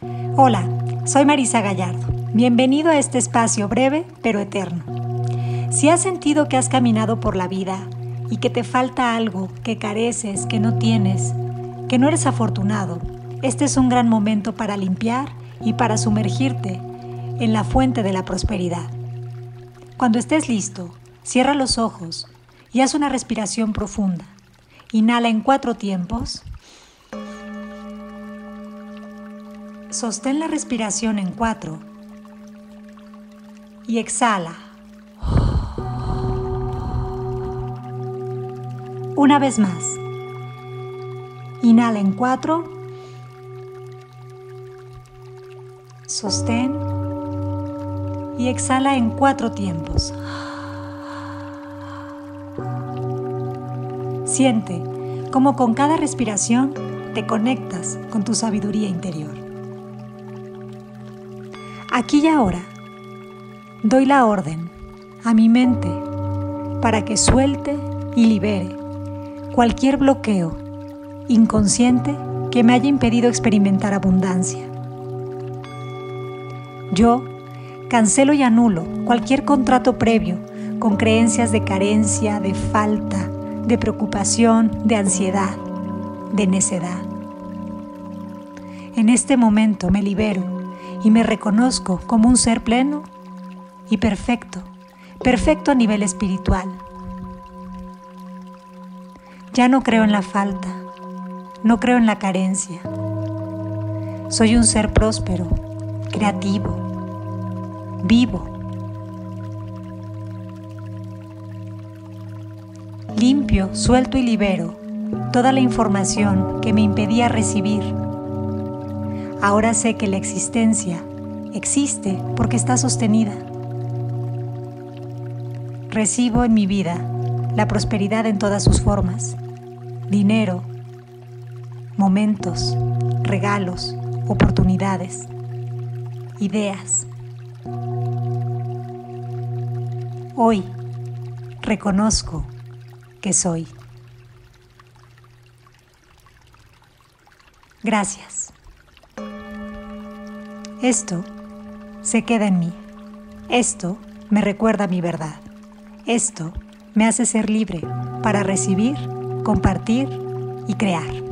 Hola, soy Marisa Gallardo. Bienvenido a este espacio breve pero eterno. Si has sentido que has caminado por la vida y que te falta algo, que careces, que no tienes, que no eres afortunado, este es un gran momento para limpiar y para sumergirte en la fuente de la prosperidad. Cuando estés listo, cierra los ojos y haz una respiración profunda. Inhala en cuatro tiempos. Sostén la respiración en cuatro y exhala. Una vez más. Inhala en cuatro. Sostén y exhala en cuatro tiempos. Siente cómo con cada respiración te conectas con tu sabiduría interior. Aquí y ahora doy la orden a mi mente para que suelte y libere cualquier bloqueo inconsciente que me haya impedido experimentar abundancia. Yo cancelo y anulo cualquier contrato previo con creencias de carencia, de falta, de preocupación, de ansiedad, de necedad. En este momento me libero y me reconozco como un ser pleno y perfecto, perfecto a nivel espiritual. Ya no creo en la falta, no creo en la carencia. Soy un ser próspero, creativo, vivo. Limpio, suelto y libero toda la información que me impedía recibir. Ahora sé que la existencia existe porque está sostenida. Recibo en mi vida la prosperidad en todas sus formas. Dinero, momentos, regalos, oportunidades, ideas. Hoy reconozco que soy. Gracias. Esto se queda en mí. Esto me recuerda mi verdad. Esto me hace ser libre para recibir, compartir y crear.